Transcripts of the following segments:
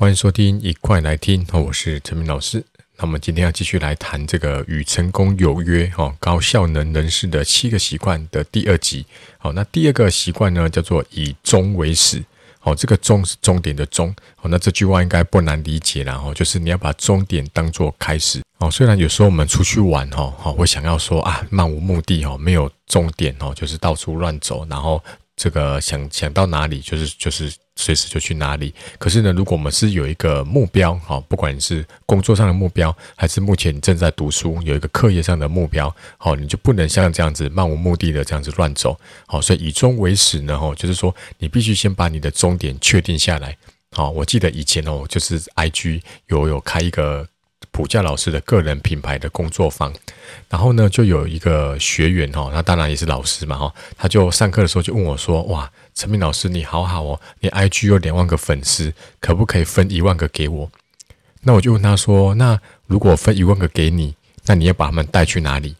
欢迎收听，一块来听。我是陈明老师。那我们今天要继续来谈这个与成功有约哈高效能人士的七个习惯的第二集。好，那第二个习惯呢，叫做以终为始。好，这个终是终点的终。好，那这句话应该不难理解啦。哈，就是你要把终点当做开始。哦，虽然有时候我们出去玩哈，好，会想要说啊，漫无目的哈，没有终点哦，就是到处乱走，然后。这个想想到哪里，就是就是随时就去哪里。可是呢，如果我们是有一个目标，哈，不管是工作上的目标，还是目前正在读书，有一个课业上的目标，好，你就不能像这样子漫无目的的这样子乱走，好，所以以终为始呢，哈，就是说你必须先把你的终点确定下来。好，我记得以前哦，就是 IG 有有开一个。普教老师的个人品牌的工作坊，然后呢，就有一个学员哈，他当然也是老师嘛哈，他就上课的时候就问我说：“哇，陈明老师你好好哦，你 IG 有两万个粉丝，可不可以分一万个给我？”那我就问他说：“那如果分一万个给你，那你要把他们带去哪里？”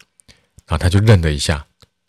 然后他就愣了一下，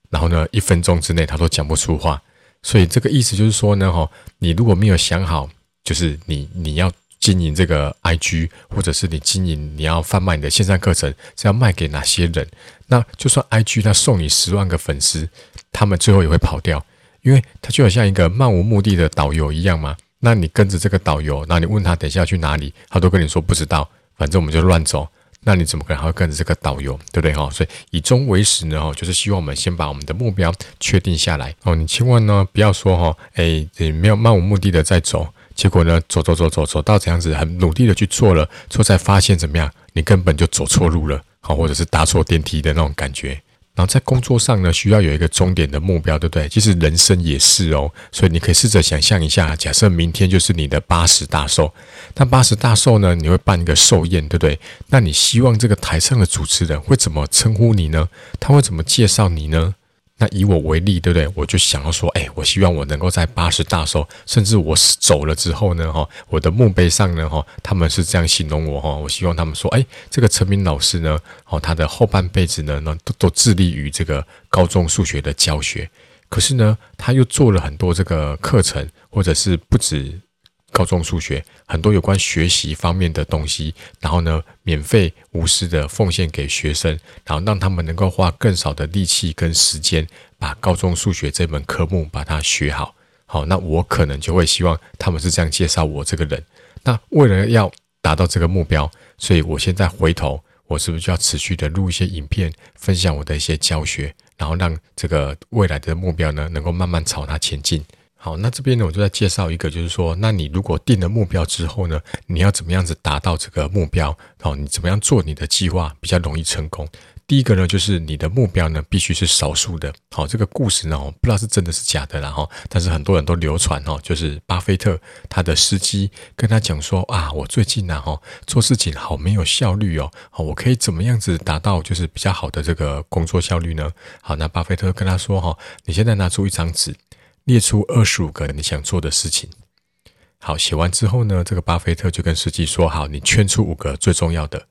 然后呢，一分钟之内他都讲不出话。所以这个意思就是说呢，哈，你如果没有想好，就是你你要。经营这个 IG，或者是你经营你要贩卖你的线上课程，是要卖给哪些人？那就算 IG 他送你十万个粉丝，他们最后也会跑掉，因为他就好像一个漫无目的的导游一样嘛。那你跟着这个导游，那你问他等一下去哪里，他都跟你说不知道，反正我们就乱走。那你怎么可能还会跟着这个导游，对不对哈？所以以终为始呢，哈，就是希望我们先把我们的目标确定下来哦。你千万呢不要说哈，哎，你没有漫无目的的在走。结果呢，走走走走走到这样子，很努力的去做了，之后才发现怎么样？你根本就走错路了，好，或者是搭错电梯的那种感觉。然后在工作上呢，需要有一个终点的目标，对不对？其实人生也是哦，所以你可以试着想象一下，假设明天就是你的八十大寿，那八十大寿呢，你会办一个寿宴，对不对？那你希望这个台上的主持人会怎么称呼你呢？他会怎么介绍你呢？那以我为例，对不对？我就想要说，哎，我希望我能够在八十大寿，甚至我走了之后呢，哈，我的墓碑上呢，哈，他们是这样形容我，哈，我希望他们说，哎，这个陈明老师呢，哦，他的后半辈子呢，那都都致力于这个高中数学的教学，可是呢，他又做了很多这个课程，或者是不止。高中数学很多有关学习方面的东西，然后呢，免费无私的奉献给学生，然后让他们能够花更少的力气跟时间，把高中数学这门科目把它学好。好，那我可能就会希望他们是这样介绍我这个人。那为了要达到这个目标，所以我现在回头，我是不是就要持续的录一些影片，分享我的一些教学，然后让这个未来的目标呢，能够慢慢朝它前进。好，那这边呢，我就再介绍一个，就是说，那你如果定了目标之后呢，你要怎么样子达到这个目标？好，你怎么样做你的计划比较容易成功？第一个呢，就是你的目标呢必须是少数的。好，这个故事呢，我不知道是真的是假的啦哈，但是很多人都流传哈，就是巴菲特他的司机跟他讲说啊，我最近呢哈做事情好没有效率哦，好，我可以怎么样子达到就是比较好的这个工作效率呢？好，那巴菲特跟他说哈，你现在拿出一张纸。列出二十五个你想做的事情。好，写完之后呢，这个巴菲特就跟司机说：“好，你圈出五个最重要的。”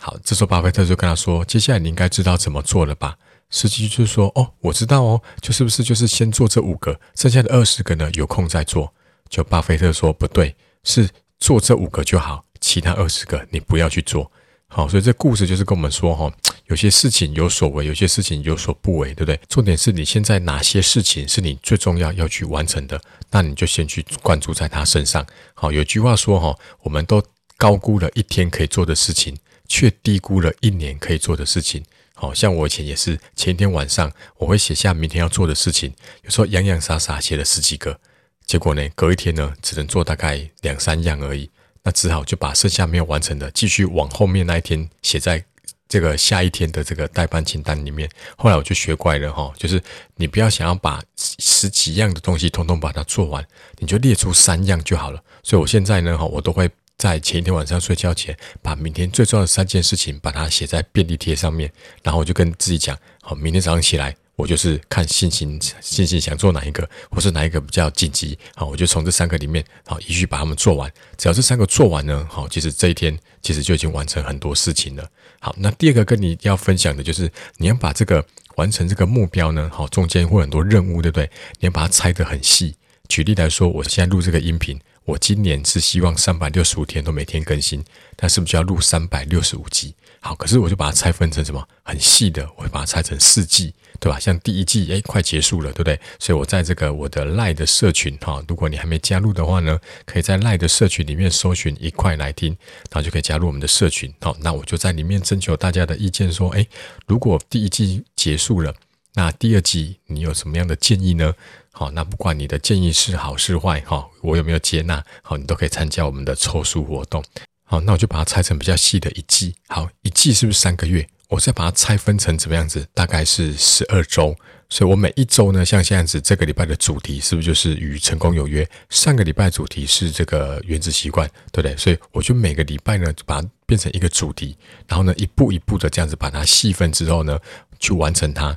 好，这时候巴菲特就跟他说：“接下来你应该知道怎么做了吧？”司机就说：“哦，我知道哦，就是不是就是先做这五个，剩下的二十个呢，有空再做。”就巴菲特说：“不对，是做这五个就好，其他二十个你不要去做。”好，所以这故事就是跟我们说哈。有些事情有所为，有些事情有所不为，对不对？重点是你现在哪些事情是你最重要要去完成的，那你就先去关注在他身上。好，有句话说哈，我们都高估了一天可以做的事情，却低估了一年可以做的事情。好，像我以前也是，前一天晚上我会写下明天要做的事情，有时候洋洋洒洒写了十几个，结果呢，隔一天呢，只能做大概两三样而已，那只好就把剩下没有完成的继续往后面那一天写在。这个下一天的这个待办清单里面，后来我就学乖了哈，就是你不要想要把十几样的东西通通把它做完，你就列出三样就好了。所以我现在呢哈，我都会在前一天晚上睡觉前，把明天最重要的三件事情把它写在便利贴上面，然后我就跟自己讲，好，明天早上起来。我就是看心情，心情想做哪一个，或是哪一个比较紧急，好，我就从这三个里面，好，一续把它们做完。只要这三个做完呢，好，其实这一天其实就已经完成很多事情了。好，那第二个跟你要分享的就是，你要把这个完成这个目标呢，好，中间会很多任务，对不对？你要把它拆得很细。举例来说，我现在录这个音频。我今年是希望三百六十五天都每天更新，那是不是就要录三百六十五集？好，可是我就把它拆分成什么很细的，我会把它拆成四季，对吧？像第一季，诶，快结束了，对不对？所以我在这个我的赖的社群哈，如果你还没加入的话呢，可以在赖的社群里面搜寻一块来听，然后就可以加入我们的社群。好，那我就在里面征求大家的意见，说，诶，如果第一季结束了，那第二季你有什么样的建议呢？好，那不管你的建议是好是坏，哈，我有没有接纳，好，你都可以参加我们的抽书活动。好，那我就把它拆成比较细的一季。好，一季是不是三个月？我再把它拆分成怎么样子？大概是十二周。所以我每一周呢，像现在子这个礼拜的主题是不是就是与成功有约？上个礼拜主题是这个原子习惯，对不对？所以我就每个礼拜呢，把它变成一个主题，然后呢，一步一步的这样子把它细分之后呢，去完成它。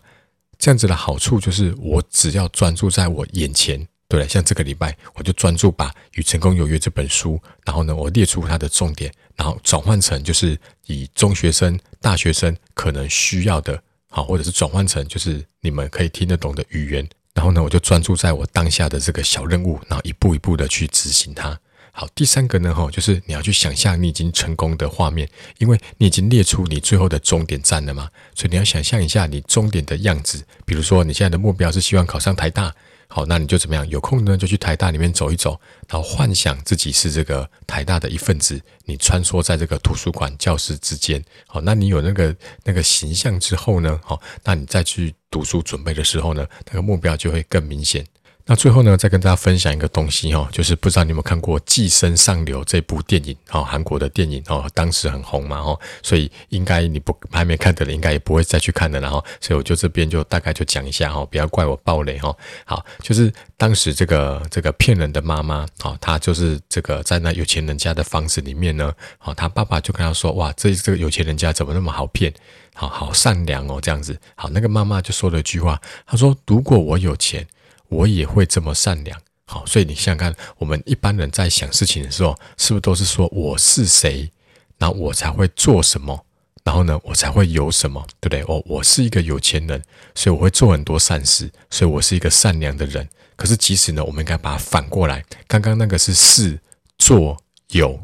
这样子的好处就是，我只要专注在我眼前。对，像这个礼拜，我就专注把《与成功有约》这本书，然后呢，我列出它的重点，然后转换成就是以中学生、大学生可能需要的，好，或者是转换成就是你们可以听得懂的语言，然后呢，我就专注在我当下的这个小任务，然后一步一步的去执行它。好，第三个呢，哈，就是你要去想象你已经成功的画面，因为你已经列出你最后的终点站了嘛，所以你要想象一下你终点的样子，比如说你现在的目标是希望考上台大。好，那你就怎么样？有空呢，就去台大里面走一走，然后幻想自己是这个台大的一份子，你穿梭在这个图书馆教室之间。好，那你有那个那个形象之后呢？好，那你再去读书准备的时候呢，那个目标就会更明显。那最后呢，再跟大家分享一个东西哈，就是不知道你有没有看过《寄生上流》这部电影哈，韩国的电影哦，当时很红嘛哈，所以应该你不还没看的人，应该也不会再去看的，然后，所以我就这边就大概就讲一下哈，不要怪我爆雷哈。好，就是当时这个这个骗人的妈妈啊，她就是这个在那有钱人家的房子里面呢，好，她爸爸就跟她说，哇，这这个有钱人家怎么那么好骗，好好善良哦，这样子。好，那个妈妈就说了一句话，她说，如果我有钱。我也会这么善良，好，所以你想想看，我们一般人在想事情的时候，是不是都是说我是谁，然后我才会做什么，然后呢，我才会有什么，对不对？哦，我是一个有钱人，所以我会做很多善事，所以我是一个善良的人。可是其实呢，我们应该把它反过来，刚刚那个是事做有，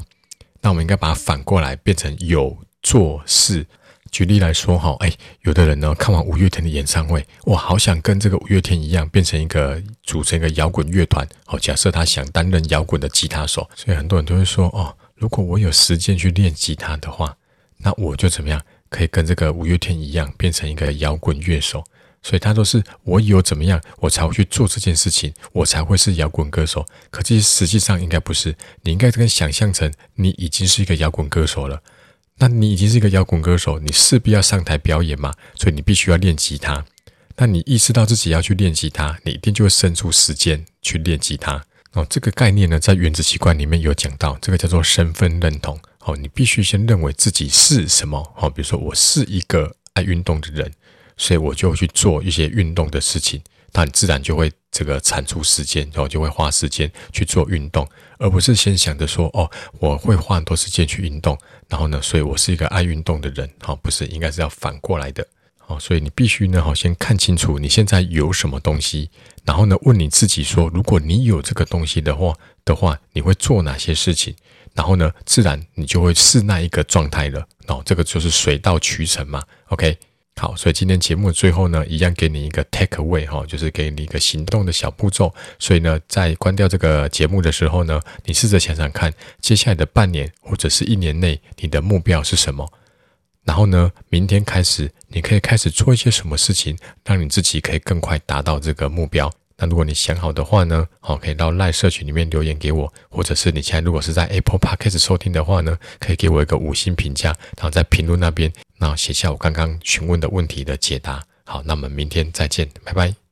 那我们应该把它反过来，变成有做事。举例来说，哈，哎，有的人呢，看完五月天的演唱会，哇，好想跟这个五月天一样，变成一个组成一个摇滚乐团。好，假设他想担任摇滚的吉他手，所以很多人都会说，哦，如果我有时间去练吉他的话，那我就怎么样，可以跟这个五月天一样，变成一个摇滚乐手。所以他都是我有怎么样，我才会去做这件事情，我才会是摇滚歌手。可其实实际上应该不是，你应该跟想象成你已经是一个摇滚歌手了。那你已经是一个摇滚歌手，你势必要上台表演嘛，所以你必须要练吉他。那你意识到自己要去练吉他，你一定就会生出时间去练吉他。哦，这个概念呢，在原子习惯里面有讲到，这个叫做身份认同。哦，你必须先认为自己是什么。哦，比如说我是一个爱运动的人，所以我就去做一些运动的事情。那你自然就会这个产出时间，然后就会花时间去做运动，而不是先想着说哦，我会花很多时间去运动，然后呢，所以我是一个爱运动的人，好，不是，应该是要反过来的，好，所以你必须呢，好，先看清楚你现在有什么东西，然后呢，问你自己说，如果你有这个东西的话的话，你会做哪些事情？然后呢，自然你就会是那一个状态了，哦，这个就是水到渠成嘛，OK。好，所以今天节目最后呢，一样给你一个 take away 哈，就是给你一个行动的小步骤。所以呢，在关掉这个节目的时候呢，你试着想想看，接下来的半年或者是一年内，你的目标是什么？然后呢，明天开始，你可以开始做一些什么事情，让你自己可以更快达到这个目标。那如果你想好的话呢，好，可以到 LINE 社群里面留言给我，或者是你现在如果是在 Apple Podcast 收听的话呢，可以给我一个五星评价，然后在评论那边，那写下我刚刚询问的问题的解答。好，那我们明天再见，拜拜。